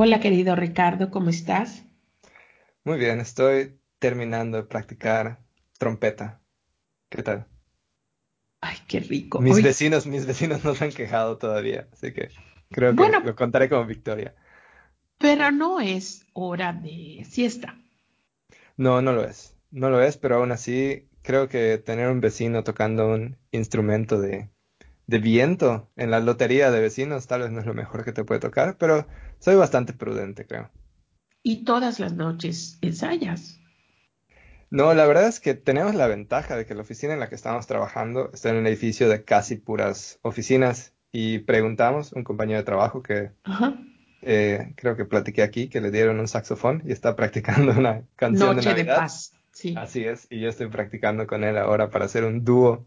Hola querido Ricardo, ¿cómo estás? Muy bien, estoy terminando de practicar trompeta. ¿Qué tal? Ay, qué rico. Mis Hoy- vecinos, mis vecinos no se han quejado todavía, así que creo que Bueno. lo contaré como victoria. Pero no es hora de siesta. No, no lo es. No lo es, pero aún así creo que tener un vecino tocando un instrumento de, de viento en la lotería de vecinos tal vez no es lo mejor que te puede tocar, pero soy bastante prudente, creo. Y todas las noches ensayas. No, la verdad es que tenemos la ventaja de que la oficina en la que estamos trabajando está en un edificio de casi puras oficinas y preguntamos, un compañero de trabajo que Ajá. eh, creo que platiqué aquí, que le dieron un saxofón y está practicando una canción de Noche de Navidad. paz. Sí. Así es, y yo estoy practicando con él ahora para hacer un dúo,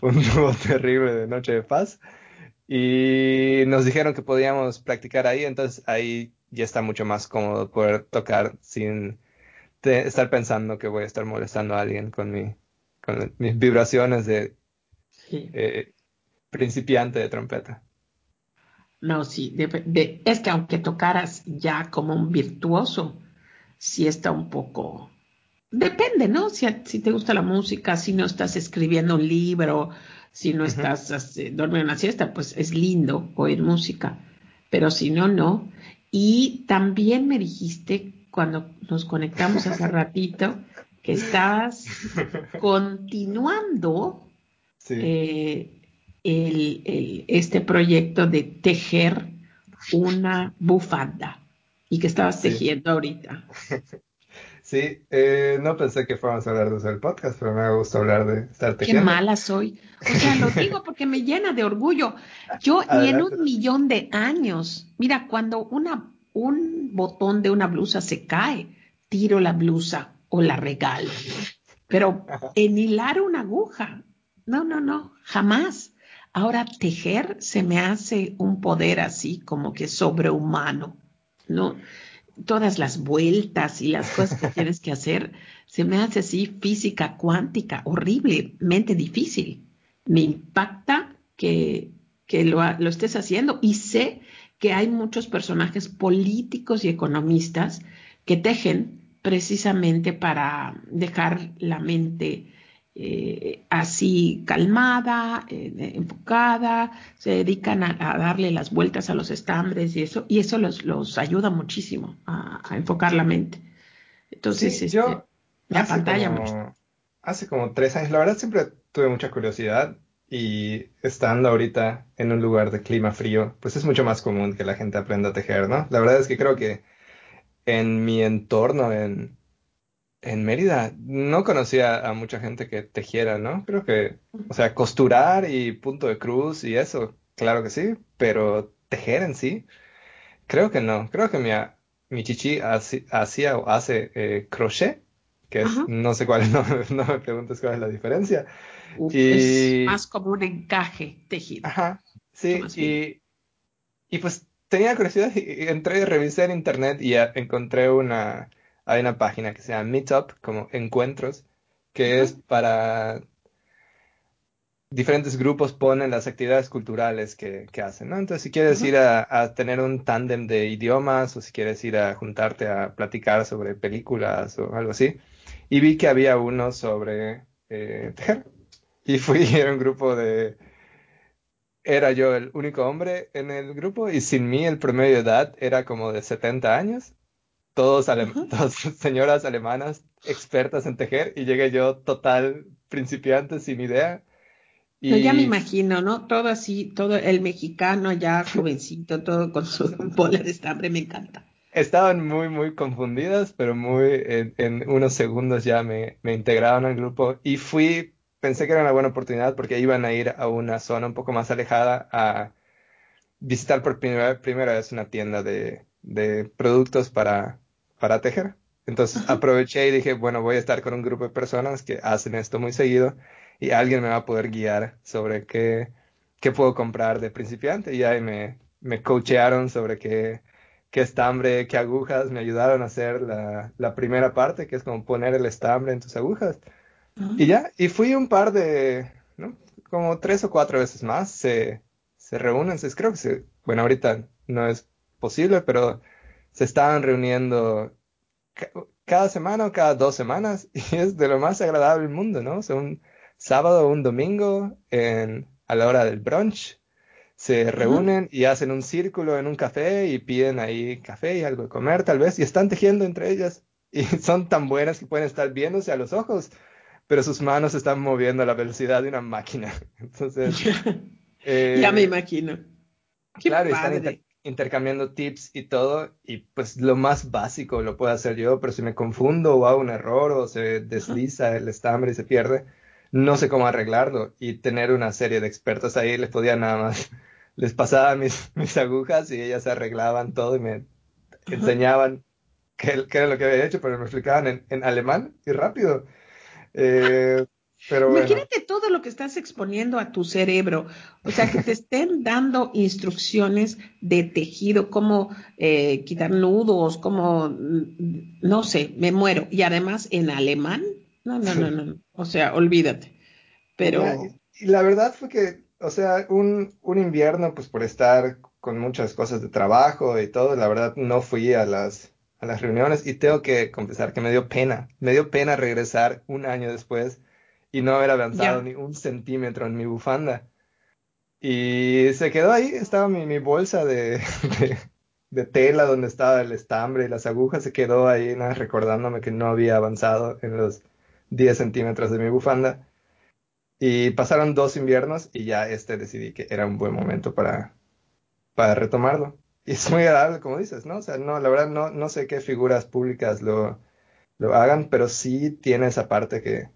un dúo terrible de Noche de Paz. Y nos dijeron que podíamos practicar ahí, entonces ahí ya está mucho más cómodo poder tocar sin te- estar pensando que voy a estar molestando a alguien con mi, con mis vibraciones de sí. eh, principiante de trompeta. No, sí. de- de- es que aunque tocaras ya como un virtuoso, sí está un poco. Depende, ¿no? Si, si te gusta la música, si no estás escribiendo un libro, si no estás este, durmiendo una siesta, pues es lindo oír música. Pero si no, no. Y también me dijiste cuando nos conectamos hace ratito que estabas continuando Sí. eh, el- el- este proyecto de tejer una bufanda y que estabas Sí. tejiendo ahorita. Sí, eh, no pensé que fuéramos a hablar de eso del podcast, pero me gusta hablar de estar Qué mala soy. O sea, lo digo porque me llena de orgullo. Yo ni en un millón de años, mira, cuando una, un botón de una blusa se cae, tiro la blusa o la regalo. Pero en hilar una aguja, no, no, no, jamás. Ahora tejer se me hace un poder así como que sobrehumano, ¿no? Todas las vueltas y las cosas que tienes que hacer, se me hace así física cuántica, horriblemente difícil. Me impacta que, que lo, lo estés haciendo y sé que hay muchos personajes políticos y economistas que tejen precisamente para dejar la mente eh, así calmada, eh, enfocada, se dedican a, a darle las vueltas a los estambres y eso, y eso los, los ayuda muchísimo a, a enfocar la mente. Entonces, Sí, este, yo la pantalla mucho. como, hace como tres años, la verdad siempre tuve mucha curiosidad y estando ahorita en un lugar de clima frío, pues es mucho más común que la gente aprenda a tejer, ¿no? La verdad es que creo que en mi entorno en, en Mérida no conocía a mucha gente que tejiera, ¿no? Creo que, o sea, costurar y punto de cruz y eso, claro que sí, pero tejer en sí, creo que no. Creo que mi, mi chichi hacía o hace eh, crochet, que es, no sé cuál, no, no me preguntes cuál es la diferencia. Uf, Y- Es más como un encaje tejido. Ajá, sí, y, y pues tenía curiosidad y y entré, revisé en internet y encontré una, hay una página que se llama Meetup, como encuentros, que es para diferentes grupos ponen las actividades culturales que, que hacen, ¿no? Entonces, si quieres ir a, a tener un tándem de idiomas o si quieres ir a juntarte a platicar sobre películas o algo así, y vi que había uno sobre eh, tejer. Y fui, era un grupo de era yo el único hombre en el grupo y sin mí el promedio de edad era como de 70 años. Todos, todas señoras alemanas expertas en tejer y llegué yo total principiante sin idea. Pero ya me Y imagino, ¿no? Todo así, todo el mexicano ya jovencito, todo con su bola de estambre, me encanta. estaban muy, muy confundidas, pero muy en, en unos segundos ya me, me integraron al grupo y fui, pensé que era una buena oportunidad porque iban a ir a una zona un poco más alejada a visitar por primera, primera vez una tienda de, de productos para, para tejer. Entonces aproveché y dije, bueno, voy a estar con un grupo de personas que hacen esto muy seguido y alguien me va a poder guiar sobre qué, qué puedo comprar de principiante. Y ahí me, me coachearon sobre qué, qué estambre, qué agujas, me ayudaron a hacer la, la primera parte, que es como poner el estambre en tus agujas. Y ya, y fui un par de, ¿no? Como tres o cuatro veces más, se, se reúnen, se, creo que se, bueno, ahorita no es posible, pero se estaban reuniendo cada semana o cada dos semanas y es de lo más agradable del mundo, ¿no? O sea, un sábado o un domingo en, a la hora del brunch se reúnen y hacen un círculo en un café y piden ahí café y algo de comer tal vez y están tejiendo entre ellas y son tan buenas que pueden estar viéndose a los ojos, pero sus manos están moviendo a la velocidad de una máquina. Entonces... Eh, ya me imagino. claro, están intercambiando tips y todo, y pues lo más básico lo puedo hacer yo, pero si me confundo o hago un error o se desliza el estambre y se pierde, no sé cómo arreglarlo. Y tener una serie de expertos ahí les podía nada más, les pasaba mis, mis agujas y ellas arreglaban todo y me enseñaban qué, era lo que había hecho, pero me explicaban en, alemán y rápido. Eh, Imagínate todo lo que estás exponiendo a tu cerebro, o sea, que te estén dando instrucciones de tejido, cómo eh, quitar nudos, cómo, mm, no sé, me muero. Y además en alemán, no, no, no, no, o sea, olvídate. Pero... la verdad fue que, o sea, un, un invierno, pues por estar con muchas cosas de trabajo y todo, la verdad no fui a las, a las reuniones y tengo que confesar que me dio pena, me dio pena regresar un año después y no haber avanzado ni un centímetro en mi bufanda. Y se quedó ahí, estaba mi, mi bolsa de, de, tela donde estaba el estambre y las agujas, se quedó ahí nada, recordándome que no había avanzado en los 10 centímetros de mi bufanda. Y pasaron dos inviernos y ya este decidí que era un buen momento para, para retomarlo. Y es muy agradable, como dices, ¿no? O sea, no, la verdad no, no sé qué figuras públicas lo, lo hagan, pero sí tiene esa parte que,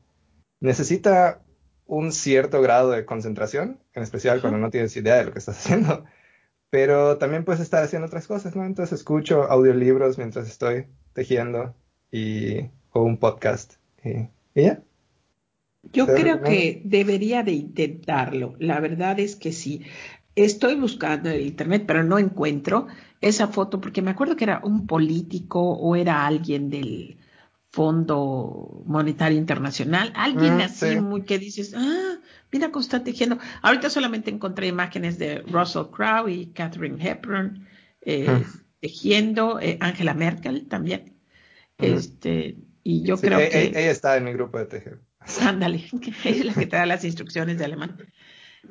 necesita un cierto grado de concentración, en especial cuando no tienes idea de lo que estás haciendo, pero también puedes estar haciendo otras cosas, ¿no? Entonces escucho audiolibros mientras estoy tejiendo y, o un podcast y, ya. Yo creo que debería de intentarlo. La verdad es que sí. Estoy buscando en internet, pero no encuentro esa foto porque me acuerdo que era un político o era alguien del, Fondo Monetario Internacional, alguien mm, así muy que dices, ah, mira cómo está tejiendo. Ahorita solamente encontré imágenes de Russell Crowe y Catherine Hepburn eh, mm. tejiendo, eh, Angela Merkel también. Este, y yo creo e, que. E, ella está en mi grupo de tejer. Ándale, es la que te da las instrucciones de alemán.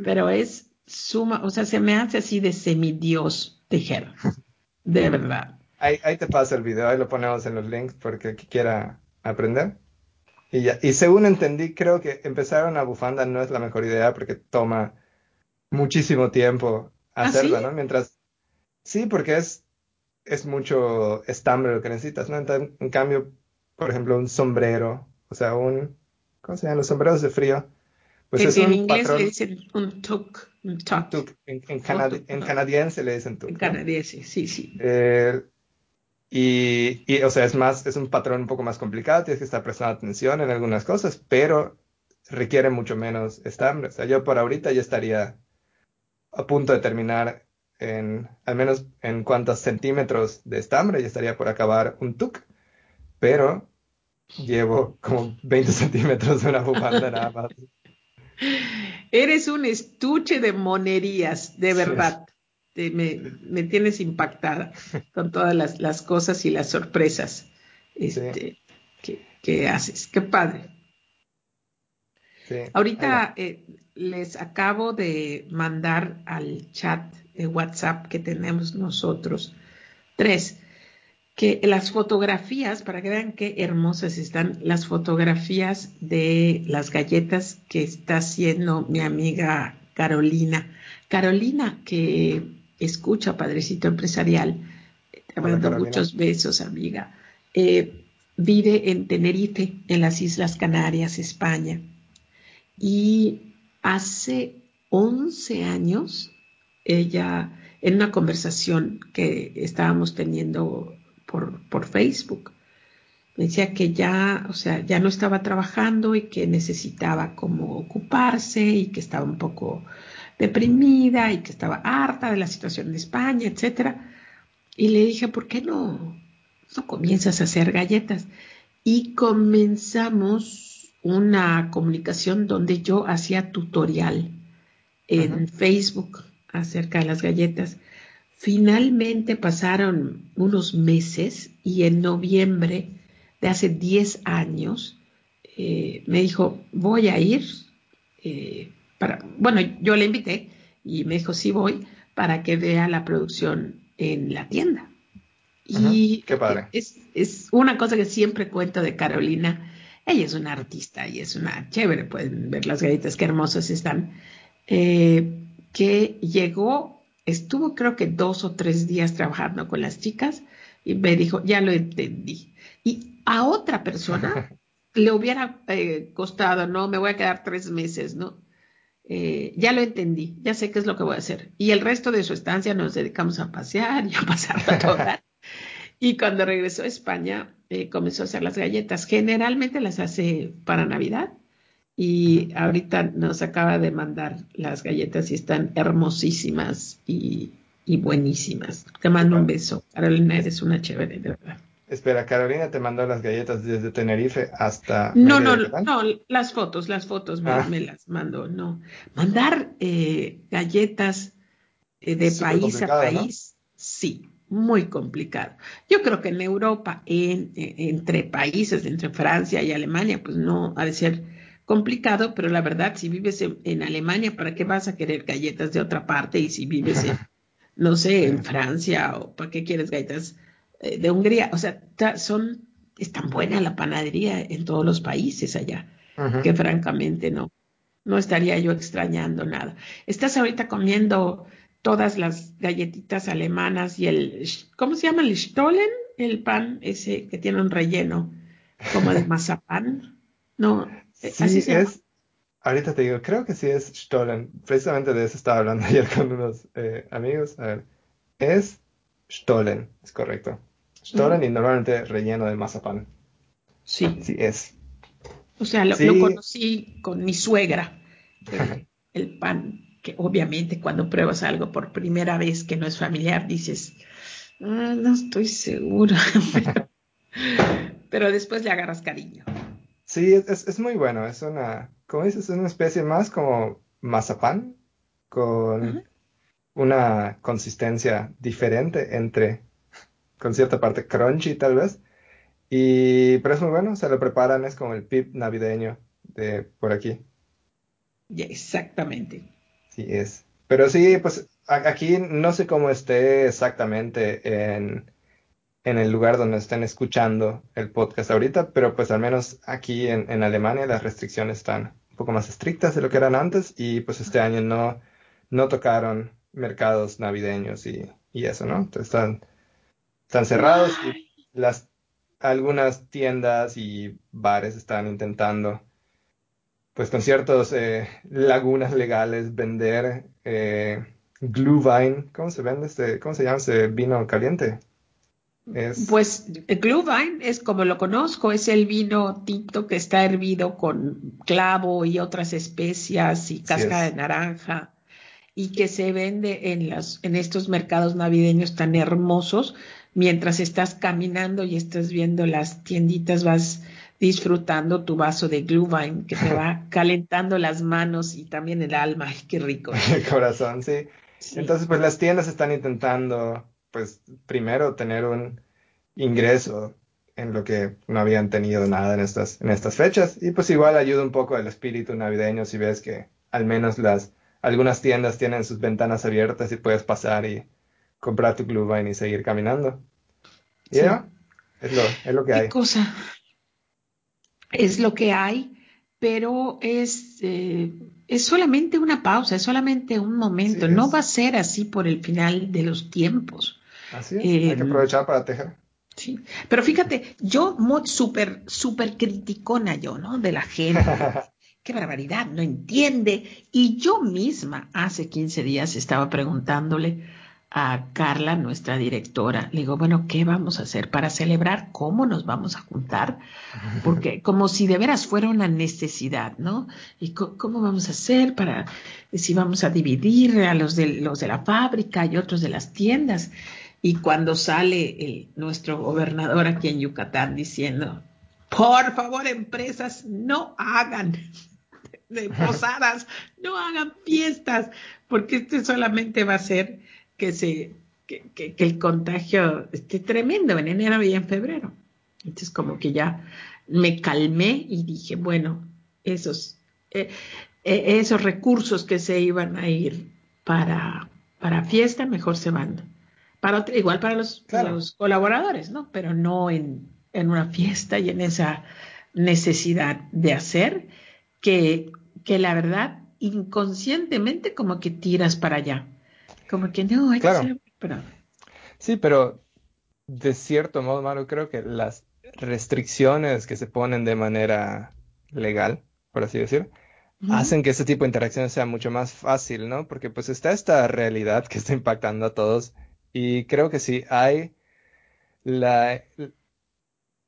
Pero es suma, o sea, se me hace así de semidios tejer, de verdad. Ahí, te paso el video, ahí lo ponemos en los links porque quiera aprender. Y ya. Y según entendí, creo que empezar una bufanda no es la mejor idea porque toma muchísimo tiempo ¿Ah, hacerla, ¿no? Mientras. Sí, porque es, es mucho estambre lo que necesitas, ¿no? en cambio, por ejemplo, un sombrero, o sea, un. ¿Cómo se llaman los sombreros de frío? Pues en, es un inglés patrón, le dicen un tuk. Un tuk. En, en, canadiense le dicen tuk. En canadiense, sí, sí. Eh, y, y, o sea, es más, es un patrón un poco más complicado, tienes que estar prestando atención en algunas cosas, pero requiere mucho menos estambre. O sea, yo por ahorita ya estaría a punto de terminar en, al menos en cuántos centímetros de estambre, ya estaría por acabar un tuk, pero llevo como 20 centímetros de una bufanda nada más. Eres un estuche de monerías, de verdad. Este, me, tienes impactada con todas las, cosas y las sorpresas este, que, haces. Qué padre. Ahorita eh, les acabo de mandar al chat de WhatsApp que tenemos nosotros tres, que las fotografías, para que vean qué hermosas están, las fotografías de las galletas que está haciendo mi amiga Carolina. Carolina, que escucha, Padrecito Empresarial. Te mando muchos besos, amiga. Eh, vive en Tenerife, en las Islas Canarias, España. Y hace 11 años, ella, en una conversación que estábamos teniendo por, por Facebook, me decía que ya, o sea, ya no estaba trabajando y que necesitaba como ocuparse y que estaba un poco deprimida y que estaba harta de la situación de España, etcétera. Y le dije, ¿por qué no, no comienzas a hacer galletas? Y comenzamos una comunicación donde yo hacía tutorial en Facebook acerca de las galletas. Finalmente pasaron unos meses y en noviembre de hace 10 años eh, me dijo, voy a ir eh, para, bueno, yo le invité y me dijo, sí voy, para que vea la producción en la tienda. Y qué padre. Es, es, una cosa que siempre cuento de Carolina. Ella es una artista y es una chévere, pueden ver las galletas, qué hermosas están. Eh, que llegó, estuvo creo que dos o tres días trabajando con las chicas y me dijo, ya lo entendí. Y a otra persona le hubiera eh, costado, no, me voy a quedar tres meses, ¿no? Eh, ya lo entendí, ya sé qué es lo que voy a hacer. Y el resto de su estancia nos dedicamos a pasear y a pasar a toda. y cuando regresó a España, eh, comenzó a hacer las galletas. Generalmente las hace para Navidad. Y ahorita nos acaba de mandar las galletas y están hermosísimas y, y buenísimas. Te mando un beso. Carolina, eres una chévere, de verdad. Espera, Carolina te mandó las galletas desde Tenerife hasta. No, no, no, las fotos, las fotos me, ah. las mandó, no. Mandar eh, galletas eh, de país a país, sí, muy complicado. Yo creo que en Europa, en, entre países, entre Francia y Alemania, pues no ha de ser complicado, pero la verdad, si vives en, en Alemania, ¿para qué vas a querer galletas de otra parte? Y si vives en, no sé, en Francia, o ¿para qué quieres galletas? Eh, de Hungría, o sea, son, es tan buena la panadería en todos los países allá, que francamente no, no estaría yo extrañando nada. Estás ahorita comiendo todas las galletitas alemanas y el, ¿cómo se llama? El Stollen, el pan ese que tiene un relleno como de mazapán. No, eh, sí, así es. Ahorita te digo, creo que sí es Stollen. Precisamente de eso estaba hablando ayer con unos eh, amigos. A ver, es Stollen, es correcto. Stollen y normalmente relleno de mazapán. Sí. Sí es. O sea, lo, conocí con mi suegra, el, pan, que obviamente cuando pruebas algo por primera vez que no es familiar, dices, ah, no estoy segura, pero, después le agarras cariño. Sí, es, es, muy bueno, es una, como dices, es una especie más como mazapán, con una consistencia diferente entre con cierta parte crunchy tal vez. Y, pero es muy bueno, se lo preparan, es como el pip navideño de por aquí. exactamente. Sí, es. Pero sí, pues aquí no sé cómo esté exactamente en, en el lugar donde estén escuchando el podcast ahorita, pero pues al menos aquí en, en, Alemania las restricciones están un poco más estrictas de lo que eran antes y pues este año no, no tocaron mercados navideños y, y eso, ¿no? Entonces están están cerrados y las, algunas tiendas y bares están intentando, pues con ciertas eh, lagunas legales, vender eh, Glühwein. ¿Cómo se vende este, cómo se llama ese vino caliente? Pues Glühwein es como lo conozco, es el vino tinto que está hervido con clavo y otras especias y cáscara de naranja y que se vende en, las, en estos mercados navideños tan hermosos mientras estás caminando y estás viendo las tienditas, vas disfrutando tu vaso de Glühwein que te va calentando las manos y también el alma. Ay, qué rico. El corazón, sí. Entonces, pues las tiendas están intentando, pues, primero tener un ingreso en lo que no habían tenido nada en estas, en estas fechas. Y pues igual ayuda un poco el espíritu navideño si ves que al menos las, algunas tiendas tienen sus ventanas abiertas y puedes pasar y comprar tu Glühwein y seguir caminando. Ya, es, lo, es lo que hay. cosa? Es lo que hay, pero es, eh, es solamente una pausa, es solamente un momento. no va a ser así por el final de los tiempos. Así es, hay que eh, aprovechar para tejer. Sí, pero fíjate, yo súper, súper criticona yo, ¿no? De la gente. Qué barbaridad, no entiende. Y yo misma hace 15 días estaba preguntándole a Carla, nuestra directora. Le digo, bueno, ¿qué vamos a hacer para celebrar? ¿Cómo nos vamos a juntar? Porque como si de veras fuera una necesidad, ¿no? ¿Y cómo vamos a hacer para, si vamos a dividir a los de, los de la fábrica y otros de las tiendas? Y cuando sale nuestro gobernador aquí en Yucatán diciendo, por favor, empresas, no hagan de posadas, no hagan fiestas, porque este solamente va a ser que se que, el contagio esté tremendo en enero y en febrero. Entonces como que ya me calmé y dije, bueno, esos, eh, eh, esos recursos que se iban a ir para, para fiesta, mejor se van. Para, igual para los, los colaboradores, ¿no? Pero no en, en, una fiesta y en esa necesidad de hacer que, que la verdad inconscientemente como que tiras para allá. Como que no, hay que hacer, pero... Sí, pero de cierto modo, Maru, creo que las restricciones que se ponen de manera legal, por así decir, hacen que ese tipo de interacciones sea mucho más fácil, ¿no? Porque pues está esta realidad que está impactando a todos y creo que sí hay la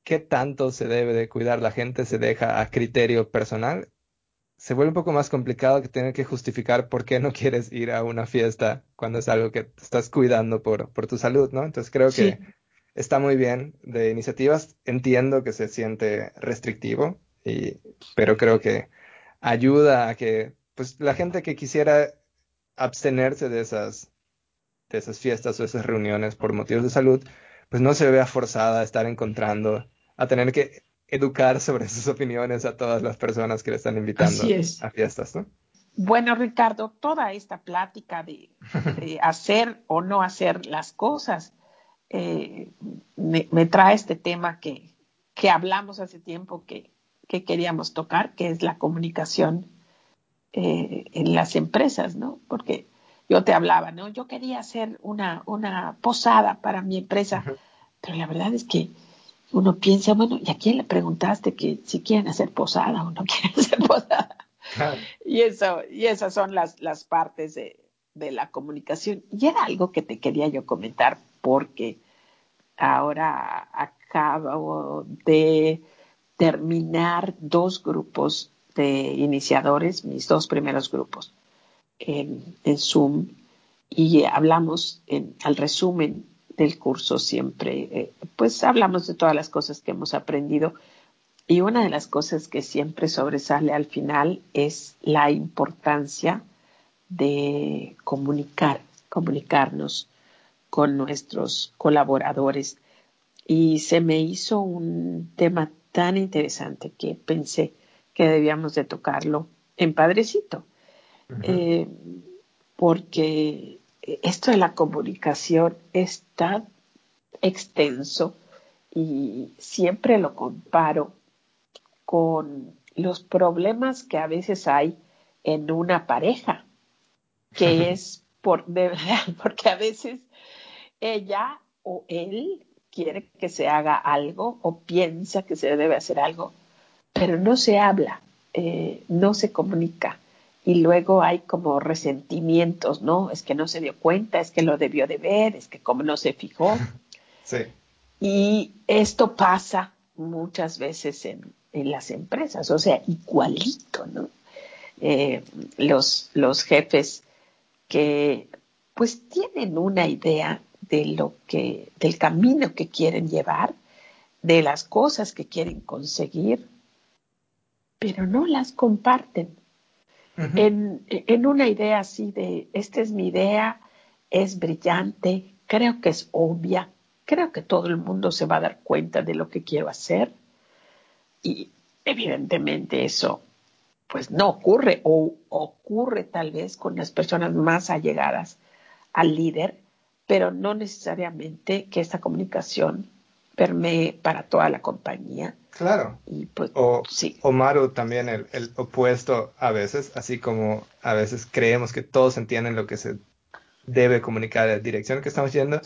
qué tanto se debe de cuidar la gente se deja a criterio personal. Se vuelve un poco más complicado que tener que justificar por qué no quieres ir a una fiesta cuando es algo que estás cuidando por, por tu salud, ¿no? Entonces creo que está muy bien de iniciativas. Entiendo que se siente restrictivo, y, pero creo que ayuda a que pues, la gente que quisiera abstenerse de esas, de esas fiestas o esas reuniones por motivos de salud, pues no se vea forzada a estar encontrando, a tener que educar sobre sus opiniones a todas las personas que le están invitando a fiestas, ¿no? Bueno, Ricardo, toda esta plática de, hacer o no hacer las cosas eh, me, trae este tema que, que hablamos hace tiempo que, que queríamos tocar, que es la comunicación eh, en las empresas, ¿no? Porque yo te hablaba, ¿no? Yo quería hacer una, una posada para mi empresa, pero la verdad es que uno piensa, bueno, ¿y a quién le preguntaste que si quieren hacer posada o no quieren hacer posada? Y eso, y esas son las, las partes de, de la comunicación. Y era algo que te quería yo comentar porque ahora acabo de terminar dos grupos de iniciadores, mis dos primeros grupos en, Zoom, y hablamos en, al resumen del curso siempre, eh, pues hablamos de todas las cosas que hemos aprendido y una de las cosas que siempre sobresale al final es la importancia de comunicar, comunicarnos con nuestros colaboradores. Y se me hizo un tema tan interesante que pensé que debíamos de tocarlo en Padrecito. Eh, porque esto de la comunicación es tan extenso y siempre lo comparo con los problemas que a veces hay en una pareja, que es por de verdad, porque a veces ella o él quiere que se haga algo o piensa que se debe hacer algo, pero no se habla, eh, no se comunica. Y luego hay como resentimientos, ¿no? Es que no se dio cuenta, es que lo debió de ver, es que como no se fijó. Sí. Y esto pasa muchas veces en, las empresas, o sea, igualito, ¿no? Eh, los, los jefes que pues tienen una idea de lo que, del camino que quieren llevar, de las cosas que quieren conseguir, pero no las comparten. En, en, una idea así de, esta es mi idea, es brillante, creo que es obvia, creo que todo el mundo se va a dar cuenta de lo que quiero hacer y evidentemente eso pues no ocurre o ocurre tal vez con las personas más allegadas al líder, pero no necesariamente que esta comunicación permee para toda la compañía. Claro. Y pues, o, sí. Maru también el, el, opuesto a veces, así como a veces creemos que todos entienden lo que se debe comunicar, la dirección que estamos yendo.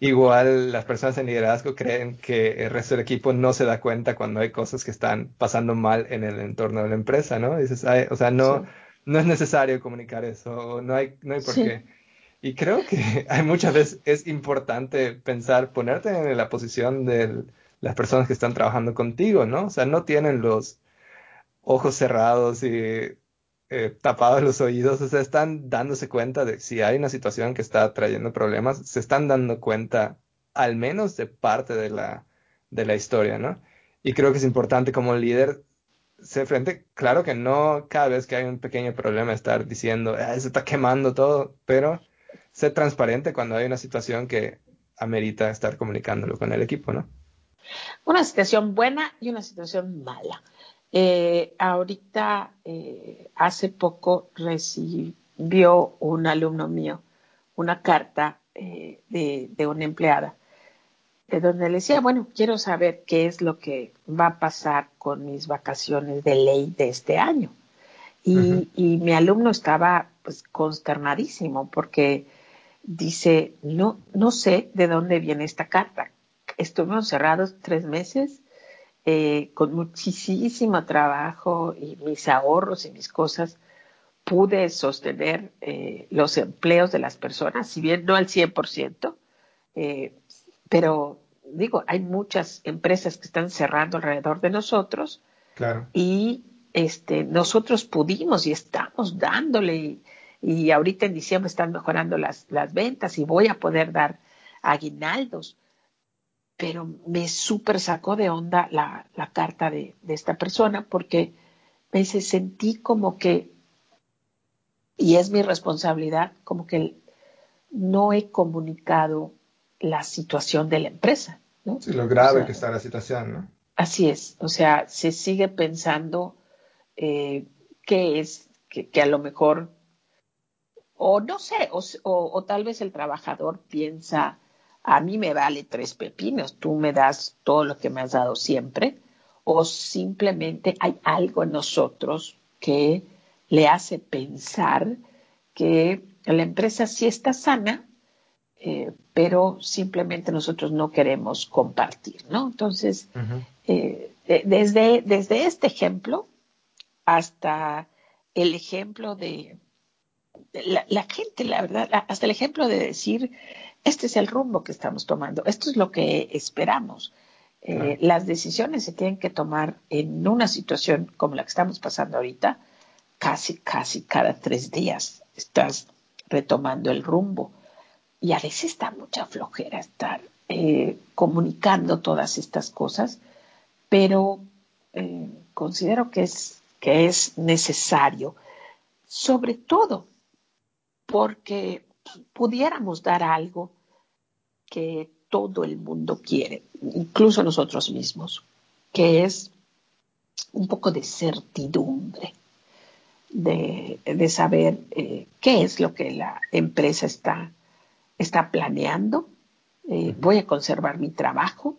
Igual las personas en liderazgo creen que el resto del equipo no se da cuenta cuando hay cosas que están pasando mal en el entorno de la empresa, ¿no? Dices, o sea, no, no es necesario comunicar eso, no hay, no hay por qué. Y creo que hay muchas veces es importante pensar, ponerte en la posición de las personas que están trabajando contigo, ¿no? O sea, no tienen los ojos cerrados y eh, tapados los oídos, o sea, están dándose cuenta de si hay una situación que está trayendo problemas, se están dando cuenta al menos de parte de la, de la historia, ¿no? Y creo que es importante como líder ser frente, claro que no cada vez que hay un pequeño problema estar diciendo, ah, se está quemando todo, pero ser transparente cuando hay una situación que amerita estar comunicándolo con el equipo, ¿no? Una situación buena y una situación mala. Eh, ahorita, eh, hace poco recibió un alumno mío una carta eh, de, de, una empleada, de donde le decía, bueno, quiero saber qué es lo que va a pasar con mis vacaciones de ley de este año. Y, uh -huh. y mi alumno estaba pues consternadísimo porque dice, no, no sé de dónde viene esta carta. Estuvimos cerrados tres meses eh, con muchísimo trabajo y mis ahorros y mis cosas pude sostener eh, los empleos de las personas, si bien no al 100%, eh, pero digo, hay muchas empresas que están cerrando alrededor de nosotros claro. y este, nosotros pudimos y estamos dándole y, y ahorita en diciembre están mejorando las, las ventas y voy a poder dar aguinaldos. Pero me súper sacó de onda la, la carta de, de, esta persona porque me dice, sentí como que, y es mi responsabilidad, como que no he comunicado la situación de la empresa. ¿no? Sí, lo grave o sea, que está la situación, ¿no? Así es, o sea, se sigue pensando eh, que es, que, que, a lo mejor, o no sé, o, o, o tal vez el trabajador piensa, a mí me vale tres pepinos, tú me das todo lo que me has dado siempre, o simplemente hay algo en nosotros que le hace pensar que la empresa sí está sana, eh, pero simplemente nosotros no queremos compartir, ¿no? Entonces, uh -huh. eh, desde, desde este ejemplo hasta el ejemplo de la, la, gente, la verdad, hasta el ejemplo de decir, este es el rumbo que estamos tomando, esto es lo que esperamos. Eh, las decisiones se tienen que tomar en una situación como la que estamos pasando ahorita, casi, casi cada tres días estás retomando el rumbo. Y a veces da mucha flojera estar eh, comunicando todas estas cosas, pero eh, considero que es, que es necesario, sobre todo porque pudiéramos dar algo que todo el mundo quiere, incluso nosotros mismos, que es un poco de certidumbre, de, de saber eh, qué es lo que la empresa está, está planeando, eh, voy a conservar mi trabajo,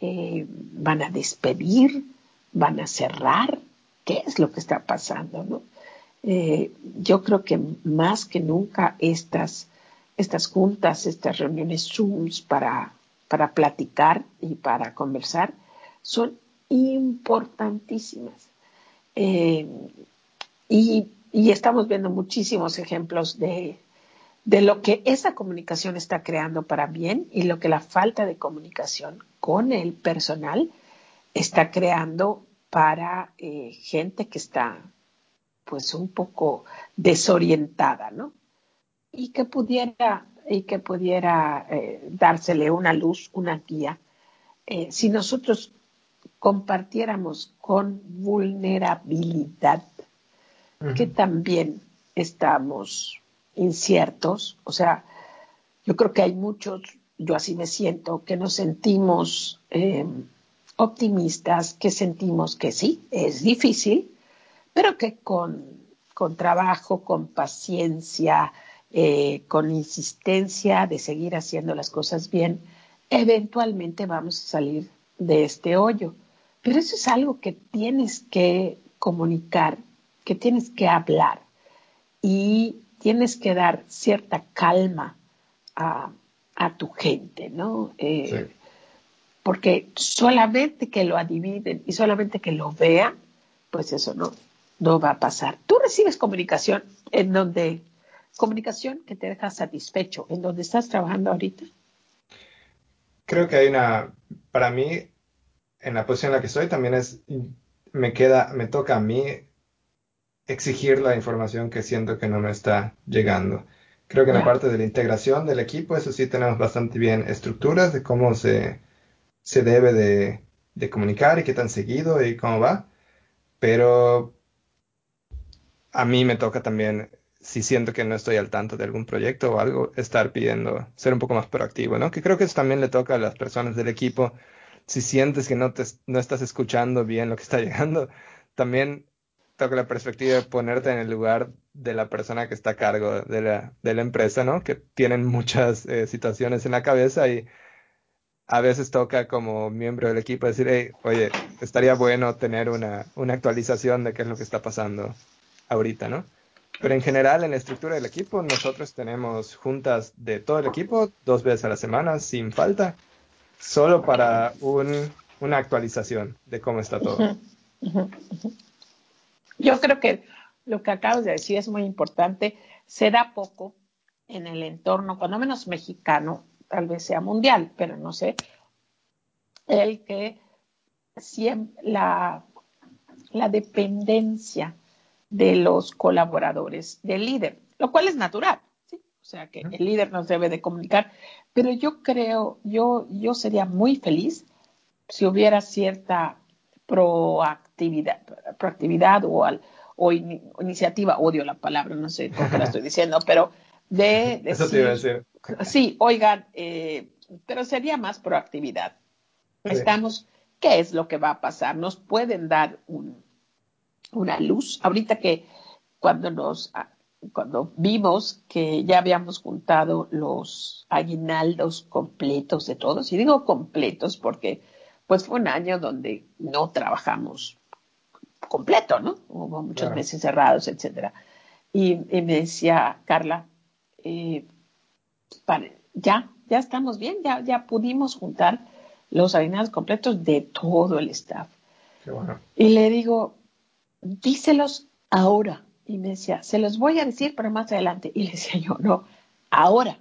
eh, van a despedir, van a cerrar, qué es lo que está pasando, ¿no? Eh, yo creo que más que nunca estas estas juntas, estas reuniones Zooms para, para platicar y para conversar son importantísimas. Eh, y, y, estamos viendo muchísimos ejemplos de, de lo que esa comunicación está creando para bien y lo que la falta de comunicación con el personal está creando para eh, gente que está pues un poco desorientada, ¿no? y que pudiera, y que pudiera eh, dársele una luz, una guía, eh, si nosotros compartiéramos con vulnerabilidad, uh -huh. que también estamos inciertos, o sea, yo creo que hay muchos, yo así me siento, que nos sentimos eh, optimistas, que sentimos que sí, es difícil, pero que con, con trabajo, con paciencia, eh, con insistencia de seguir haciendo las cosas bien, eventualmente vamos a salir de este hoyo. Pero eso es algo que tienes que comunicar, que tienes que hablar y tienes que dar cierta calma a, a tu gente, ¿no? Eh, sí. Porque solamente que lo adivinen y solamente que lo vean, pues eso no, no va a pasar. Tú recibes comunicación en donde comunicación que te deja satisfecho en donde estás trabajando ahorita? Creo que hay una, para mí, en la posición en la que estoy, también es, me queda, me toca a mí exigir la información que siento que no me está llegando. Creo que en la parte de la integración del equipo, eso sí tenemos bastante bien estructuras de cómo se, se debe de, de comunicar y qué tan seguido y cómo va. Pero a mí me toca también si siento que no estoy al tanto de algún proyecto o algo, estar pidiendo, ser un poco más proactivo, ¿no? Que creo que eso también le toca a las personas del equipo. Si sientes que no, te, no estás escuchando bien lo que está llegando, también toca la perspectiva de ponerte en el lugar de la persona que está a cargo de la, de la empresa, ¿no? Que tienen muchas eh, situaciones en la cabeza y a veces toca como miembro del equipo decir, oye, estaría bueno tener una, una actualización de qué es lo que está pasando ahorita, ¿no? Pero en general, en la estructura del equipo, nosotros tenemos juntas de todo el equipo dos veces a la semana, sin falta, solo para un, una actualización de cómo está todo. Yo creo que lo que acabas de decir es muy importante. Se poco en el entorno, cuando menos mexicano, tal vez sea mundial, pero no sé, el que siempre la dependencia de los colaboradores del líder, lo cual es natural, ¿sí? O sea que el líder nos debe de comunicar, pero yo creo, yo, yo sería muy feliz si hubiera cierta proactividad, proactividad o, al, o iniciativa, odio la palabra, no sé por qué la estoy diciendo, pero de decir, Eso te iba a decir. sí, oigan, eh, pero sería más proactividad. Estamos, ¿qué es lo que va a pasar? Nos pueden dar un, una luz. Ahorita que cuando nos ah, cuando vimos que ya habíamos juntado los aguinaldos completos de todos, y digo completos porque pues fue un año donde no trabajamos completo, ¿no? Hubo muchos meses cerrados, etcétera. Y, me decía Carla, eh, ya, ya estamos bien, ya, ya pudimos juntar los aguinaldos completos de todo el staff. Y le digo, díselos ahora. Y me decía, se los voy a decir, pero más adelante. Y le decía yo, no, ahora,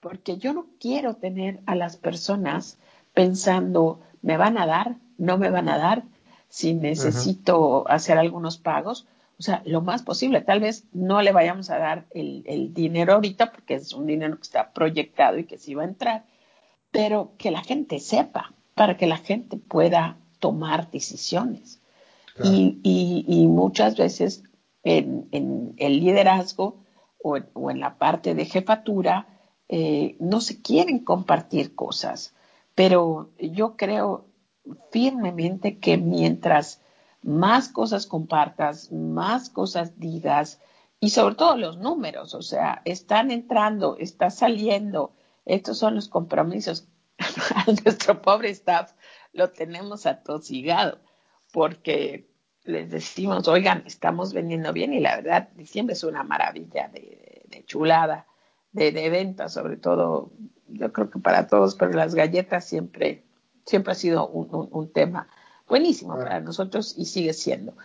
porque yo no quiero tener a las personas pensando, ¿me van a dar? ¿No me van a dar? Si necesito hacer algunos pagos. O sea, lo más posible. Tal vez no le vayamos a dar el, el, dinero ahorita porque es un dinero que está proyectado y que sí va a entrar, pero que la gente sepa, para que la gente pueda tomar decisiones. Y, muchas veces en, el liderazgo o, en la parte de jefatura eh, no se quieren compartir cosas, pero yo creo firmemente que mientras más cosas compartas, más cosas digas, y sobre todo los números, o sea, están entrando, está saliendo, estos son los compromisos. A nuestro pobre staff lo tenemos atosigado porque les decimos, oigan, estamos vendiendo bien y la verdad, diciembre es una maravilla de, chulada, de, de ventas, sobre todo, yo creo que para todos, pero las galletas siempre, siempre ha sido un, tema buenísimo para nosotros y sigue siendo.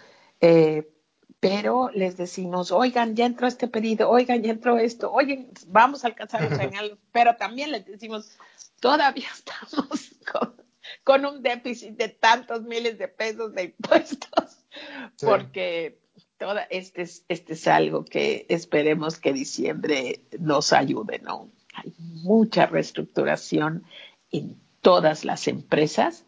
Eh, pero les decimos, oigan, ya entró este pedido, oigan, ya entró esto, oigan, vamos a alcanzar los señal, pero también les decimos, todavía estamos con, con un déficit de tantos miles de pesos de impuestos, porque toda este es, este es algo que esperemos que diciembre nos ayude, ¿no? Hay mucha reestructuración en todas las empresas,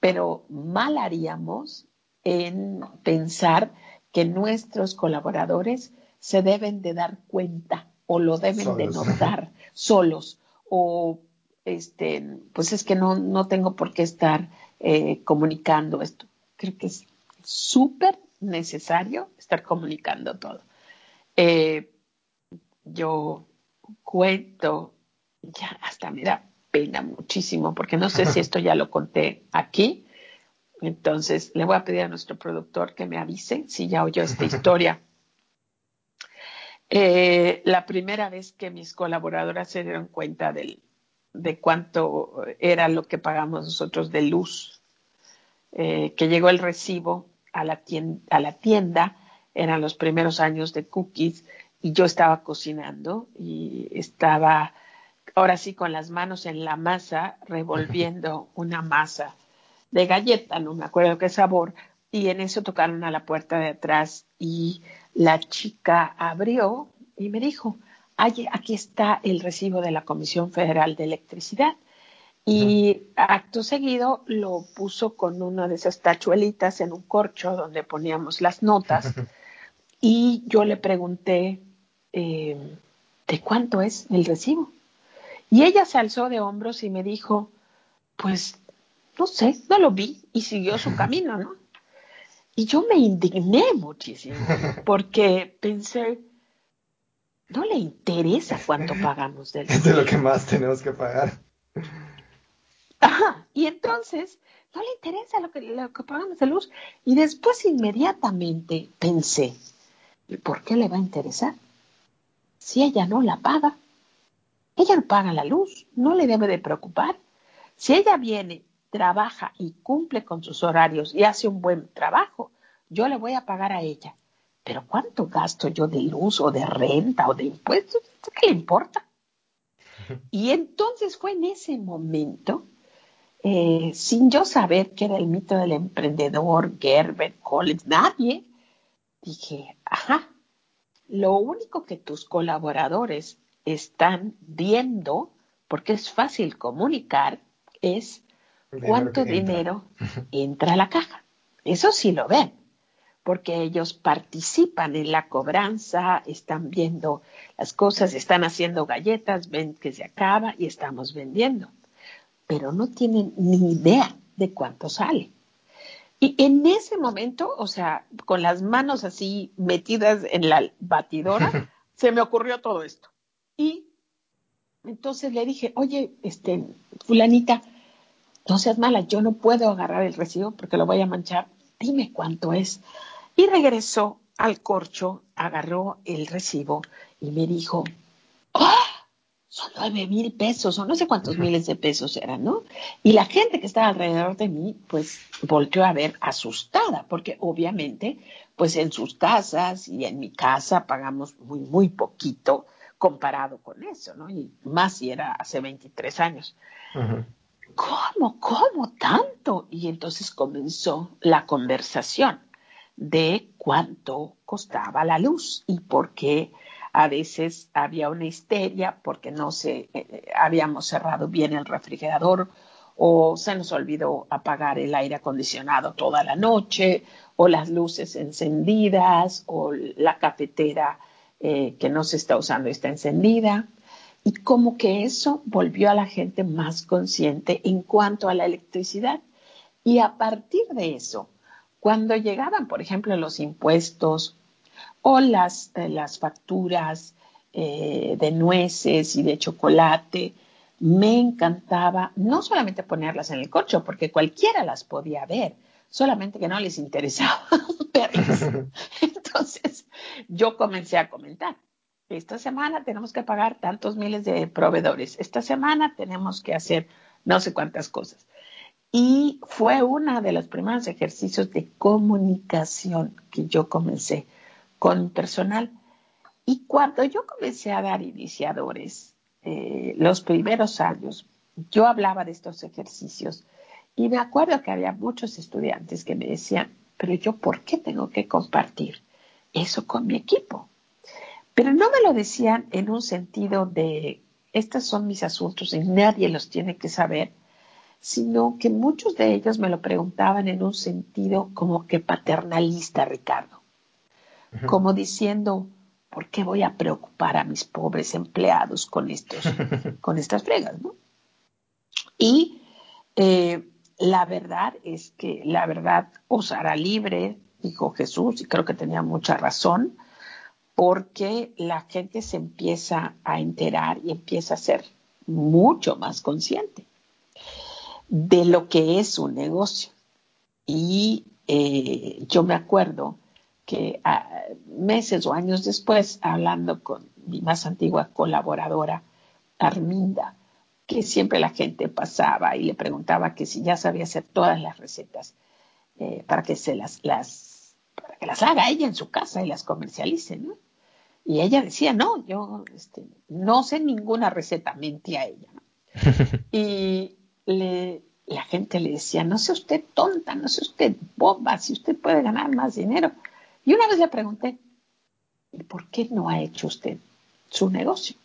pero mal haríamos en pensar que nuestros colaboradores se deben de dar cuenta o lo deben de notar solos o este, pues es que no, no tengo por qué estar eh, comunicando esto. Creo que es súper necesario estar comunicando todo. Eh, yo cuento, ya hasta me da pena muchísimo, porque no sé si esto ya lo conté aquí. Entonces, le voy a pedir a nuestro productor que me avise si ya oyó esta historia. Eh, la primera vez que mis colaboradoras se dieron cuenta del, de cuánto era lo que pagamos nosotros de luz, eh, que llegó el recibo a la, tienda, a la tienda, eran los primeros años de cookies, y yo estaba cocinando y estaba ahora sí con las manos en la masa, revolviendo una masa de galleta, no me acuerdo qué sabor, y en eso tocaron a la puerta de atrás y la chica abrió y me dijo, aquí está el recibo de la Comisión Federal de Electricidad. Y acto seguido lo puso con una de esas tachuelitas en un corcho donde poníamos las notas. y yo le pregunté, eh, ¿de cuánto es el recibo? Y ella se alzó de hombros y me dijo, pues, no sé, no lo vi y siguió su camino, ¿no? Y yo me indigné muchísimo porque pensé, no le interesa cuánto pagamos de luz. Es de lo que más tenemos que pagar. Ajá, y entonces no le interesa lo que, lo que pagamos de luz. Y después inmediatamente pensé, ¿y por qué le va a interesar? Si ella no la paga. Ella no paga la luz, no le debe de preocupar. Si ella viene, trabaja y cumple con sus horarios y hace un buen trabajo, yo le voy a pagar a ella. Pero ¿cuánto gasto yo de luz o de renta o de impuestos? ¿Qué le importa? Y entonces fue en ese momento, eh, sin yo saber que era el mito del emprendedor, Gerber, Collins, nadie, dije, ajá, lo único que tus colaboradores están viendo, porque es fácil comunicar, es cuánto dinero entra a la caja. Eso sí lo ven, porque ellos participan en la cobranza, están viendo las cosas, están haciendo galletas, ven que se acaba y estamos vendiendo, pero no tienen ni idea de cuánto sale. Y en ese momento, o sea, con las manos así metidas en la batidora, se me ocurrió todo esto. Y entonces le dije, oye, este, fulanita, no seas mala, yo no puedo agarrar el recibo porque lo voy a manchar. Dime cuánto es. Y regresó al corcho, agarró el recibo y me dijo, ¡ah! son nueve mil pesos o no sé cuántos miles de pesos eran, ¿no? Y la gente que estaba alrededor de mí, pues volteó a ver asustada, porque obviamente, pues en sus casas y en mi casa pagamos muy, muy poquito comparado con eso, ¿no? Y más si era hace 23 años. ¿Cómo? ¿Cómo tanto? Y entonces comenzó la conversación de cuánto costaba la luz y por qué a veces había una histeria porque no se eh, habíamos cerrado bien el refrigerador o se nos olvidó apagar el aire acondicionado toda la noche o las luces encendidas o la cafetera eh, que no se está usando está encendida. Y como que eso volvió a la gente más consciente en cuanto a la electricidad. Y a partir de eso, cuando llegaban, por ejemplo, los impuestos o las, eh, las facturas eh, de nueces y de chocolate, me encantaba no solamente ponerlas en el coche, porque cualquiera las podía ver, solamente que no les interesaba verlas. Entonces, yo comencé a comentar. Esta semana tenemos que pagar tantos miles de proveedores. Esta semana tenemos que hacer no sé cuántas cosas. Y fue uno de los primeros ejercicios de comunicación que yo comencé con personal. Y cuando yo comencé a dar iniciadores, eh, los primeros años, yo hablaba de estos ejercicios y me acuerdo que había muchos estudiantes que me decían, pero yo, ¿por qué tengo que compartir eso con mi equipo? Pero no me lo decían en un sentido de, estos son mis asuntos y nadie los tiene que saber, sino que muchos de ellos me lo preguntaban en un sentido como que paternalista, Ricardo como diciendo, ¿por qué voy a preocupar a mis pobres empleados con, estos, con estas fregas? ¿no? Y eh, la verdad es que la verdad os hará libre, dijo Jesús, y creo que tenía mucha razón, porque la gente se empieza a enterar y empieza a ser mucho más consciente de lo que es un negocio. Y eh, yo me acuerdo que ah, meses o años después, hablando con mi más antigua colaboradora, Arminda, que siempre la gente pasaba y le preguntaba que si ya sabía hacer todas las recetas eh, para que se las, las, para que las haga ella en su casa y las comercialice, ¿no? Y ella decía, no, yo este, no sé ninguna receta, mentía ella. y le, la gente le decía, no sé usted tonta, no sé usted boba, si usted puede ganar más dinero. Y una vez le pregunté, ¿por qué no ha hecho usted su negocio?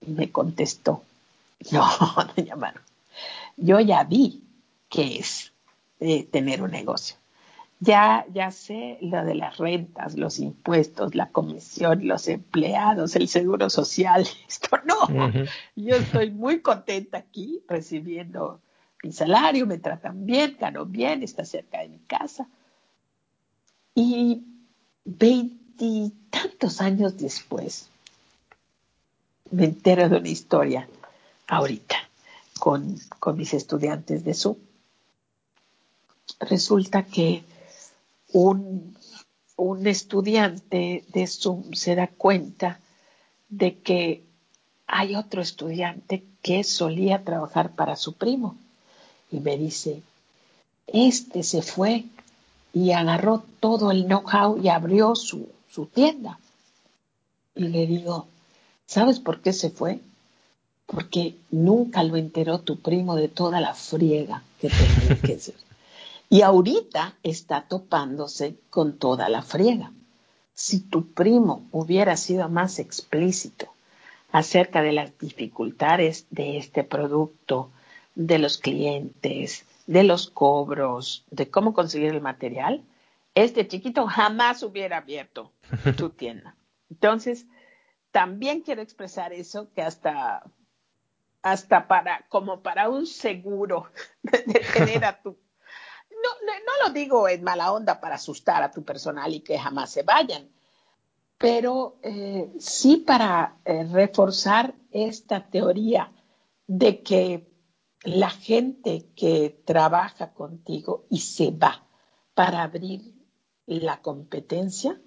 Y me contestó, no, doña Maro, yo ya vi qué es eh, tener un negocio. Ya, ya sé lo de las rentas, los impuestos, la comisión, los empleados, el seguro social. Esto no. Yo estoy muy contenta aquí recibiendo mi salario, me tratan bien, gano bien, está cerca de mi casa. Y veintitantos años después, me entero de una historia ahorita con, con mis estudiantes de Zoom. Resulta que un, un estudiante de Zoom se da cuenta de que hay otro estudiante que solía trabajar para su primo y me dice, este se fue y agarró todo el know-how y abrió su, su tienda. Y le digo, ¿sabes por qué se fue? Porque nunca lo enteró tu primo de toda la friega que tenía que hacer. Y ahorita está topándose con toda la friega. Si tu primo hubiera sido más explícito acerca de las dificultades de este producto, de los clientes, de los cobros, de cómo conseguir el material, este chiquito jamás hubiera abierto tu tienda. Entonces, también quiero expresar eso que hasta, hasta para, como para un seguro de tener a tu no, no, lo digo en mala onda para asustar a tu personal y que jamás se vayan, pero eh, sí para eh, reforzar esta teoría de que la gente que trabaja contigo y se va para abrir la competencia,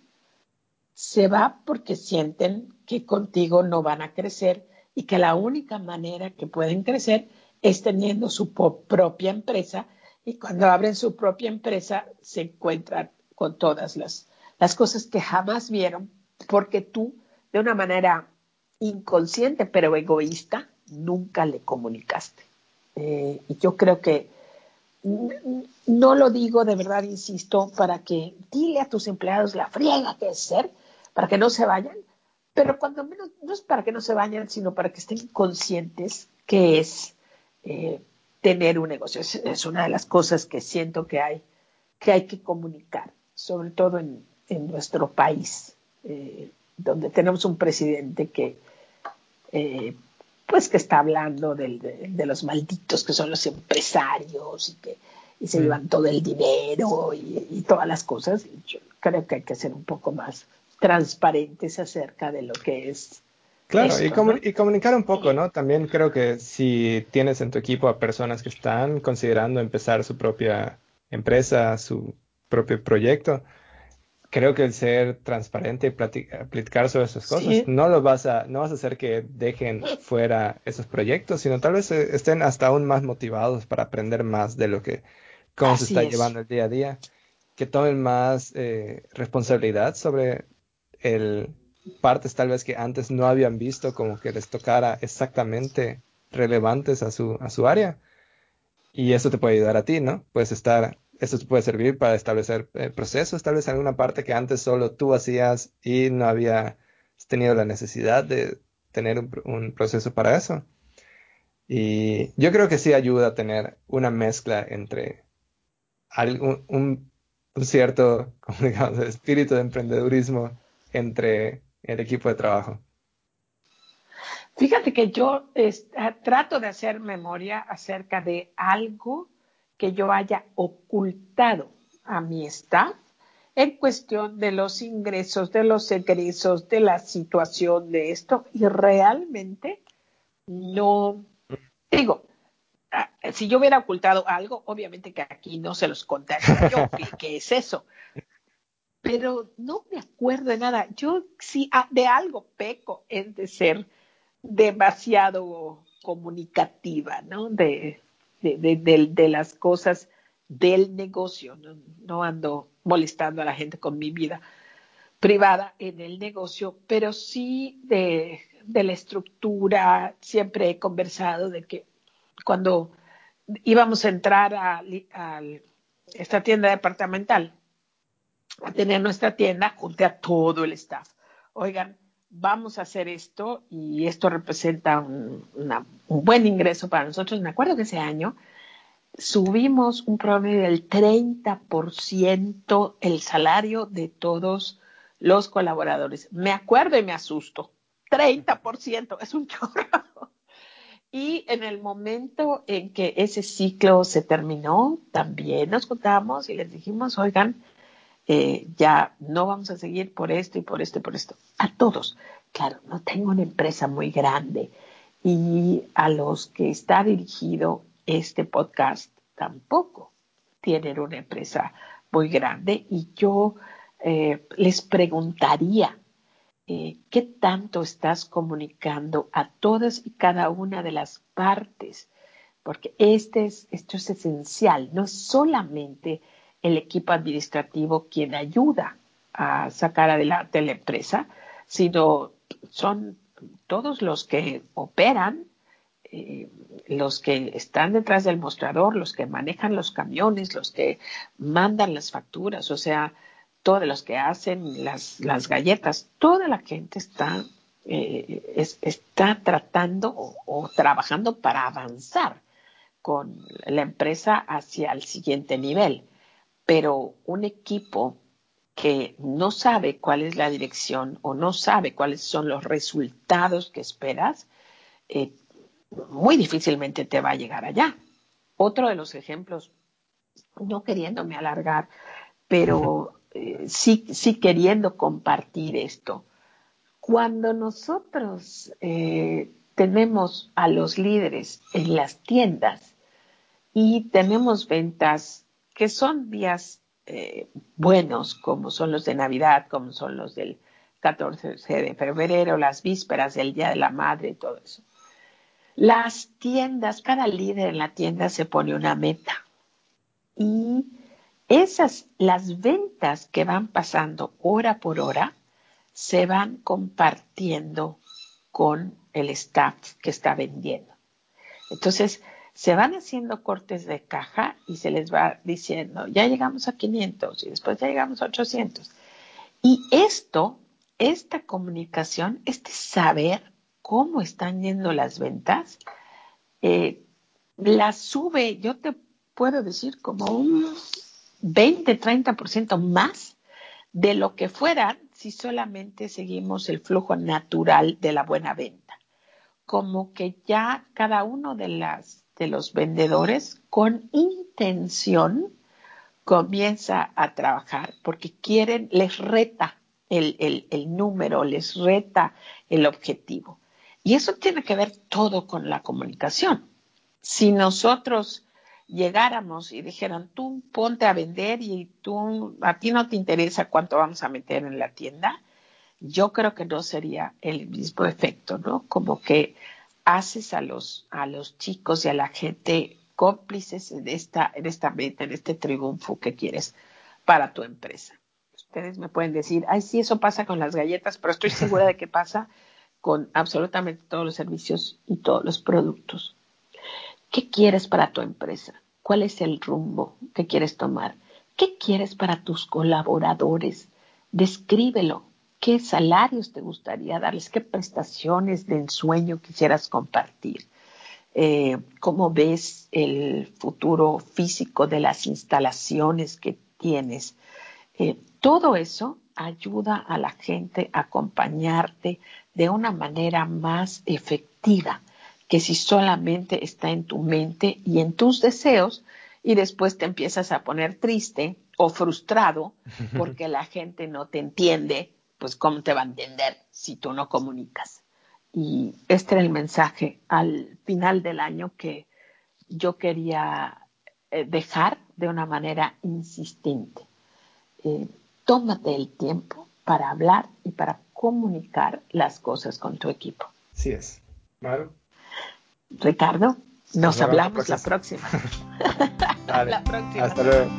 se va porque sienten que contigo no van a crecer y que la única manera que pueden crecer es teniendo su propia empresa y cuando abren su propia empresa se encuentran con todas las, las cosas que jamás vieron porque tú, de una manera inconsciente pero egoísta, nunca le comunicaste. Eh, y yo creo que no lo digo de verdad, insisto, para que dile a tus empleados la friega que es ser, para que no se vayan, pero cuando menos, no es para que no se vayan, sino para que estén conscientes que es eh, tener un negocio. Es, una de las cosas que siento que hay que, hay que comunicar, sobre todo en, nuestro país, eh, donde tenemos un presidente que, eh, pues que está hablando de, los malditos que son los empresarios y que se mm. llevan todo el dinero y, todas las cosas. Yo creo que hay que ser un poco más transparentes acerca de lo que es Claro, y, comunicar un poco, ¿no? También creo que si tienes en tu equipo a personas que están considerando empezar su propia empresa, su propio proyecto, creo que el ser transparente y platicar sobre esas cosas no lo vas a no vas a hacer que dejen fuera esos proyectos, sino tal vez eh, estén hasta aún más motivados para aprender más de lo que cómo se está llevando el día a día, que tomen más eh, responsabilidad sobre el partes tal vez que antes no habían visto como que les tocara exactamente relevantes a su, a su área. Y eso te puede ayudar a ti, ¿no? Puedes estar, eso te puede servir para establecer eh, procesos, tal vez alguna parte que antes solo tú hacías y no había tenido la necesidad de tener un, proceso para eso. Y yo creo que sí ayuda a tener una mezcla entre un, un, cierto, como digamos, espíritu de emprendedurismo entre el equipo de trabajo? Fíjate que yo ah, trato de hacer memoria acerca de algo que yo haya ocultado a mi staff en cuestión de los ingresos, de los egresos, de la situación de esto y realmente no digo, ah, si yo hubiera ocultado algo, obviamente que aquí no se los contaría yo, ¿qué, es eso? Pero no me acuerdo de nada. Yo sí, ah, de algo peco es de ser demasiado comunicativa, ¿no? De, de, las cosas del negocio. ¿no? ando molestando a la gente con mi vida privada en el negocio, pero sí de, la estructura. Siempre he conversado de que cuando íbamos a entrar a esta tienda departamental, a tener nuestra tienda, junte a todo el staff. Oigan, vamos a hacer esto y esto representa un, buen ingreso para nosotros. Me acuerdo que ese año subimos un promedio del 30% el salario de todos los colaboradores. Me acuerdo y me asusto. 30% es un chorro. Y en el momento en que ese ciclo se terminó, también nos contamos y les dijimos, oigan, eh, ya no vamos a seguir por esto y por esto y por esto. A todos. Claro, no tengo una empresa muy grande y a los que está dirigido este podcast tampoco tienen una empresa muy grande y yo eh, les preguntaría eh, qué tanto estás comunicando a todas y cada una de las partes, porque este es, esto es esencial, no solamente el equipo administrativo quien ayuda a sacar adelante la empresa, sino son todos los que operan, eh, los que están detrás del mostrador, los que manejan los camiones, los que mandan las facturas, o sea, todos los que hacen las, galletas, toda la gente está, eh, está tratando o, trabajando para avanzar con la empresa hacia el siguiente nivel. Pero un equipo que no sabe cuál es la dirección o no sabe cuáles son los resultados que esperas, eh, muy difícilmente te va a llegar allá. Otro de los ejemplos, no queriéndome alargar, pero eh, sí, sí queriendo compartir esto. Cuando nosotros eh, tenemos a los líderes en las tiendas y tenemos ventas que son días eh, buenos, como son los de Navidad, como son los del 14 de febrero, las vísperas del Día de la Madre y todo eso. Las tiendas, cada líder en la tienda se pone una meta y esas, las ventas que van pasando hora por hora, se van compartiendo con el staff que está vendiendo. Entonces, se van haciendo cortes de caja y se les va diciendo, ya llegamos a 500 y después ya llegamos a 800. Y esto, esta comunicación, este saber cómo están yendo las ventas, eh, la sube, yo te puedo decir, como un 20, 30% más de lo que fueran si solamente seguimos el flujo natural de la buena venta. Como que ya cada uno de las de los vendedores con intención comienza a trabajar porque quieren, les reta el, el, número, les reta el objetivo. Y eso tiene que ver todo con la comunicación. Si nosotros llegáramos y dijeran, tú ponte a vender y tú, a ti no te interesa cuánto vamos a meter en la tienda, yo creo que no sería el mismo efecto, ¿no? Como que haces a los, a los chicos y a la gente cómplices en esta, en esta meta, en este triunfo que quieres para tu empresa. Ustedes me pueden decir, ay, sí, eso pasa con las galletas, pero estoy segura de que pasa con absolutamente todos los servicios y todos los productos. ¿Qué quieres para tu empresa? ¿Cuál es el rumbo que quieres tomar? ¿Qué quieres para tus colaboradores? Descríbelo, qué salarios te gustaría darles, qué prestaciones de ensueño quisieras compartir, eh, cómo ves el futuro físico de las instalaciones que tienes. Eh, todo eso ayuda a la gente a acompañarte de una manera más efectiva que si solamente está en tu mente y en tus deseos y después te empiezas a poner triste o frustrado porque la gente no te entiende pues cómo te va a entender si tú no comunicas. Y este era el mensaje al final del año que yo quería eh, dejar de una manera insistente. Eh, tómate el tiempo para hablar y para comunicar las cosas con tu equipo. Así es. Maru. Ricardo, nos, hablamos la próxima. la próxima. Hasta luego.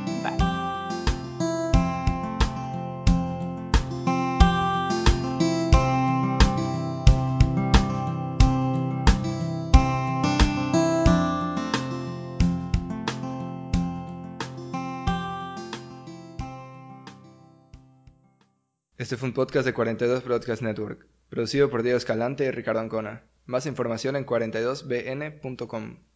Este fue un podcast de 42 Broadcast Network, producido por Diego Escalante y Ricardo Ancona. Más información en 42bn.com.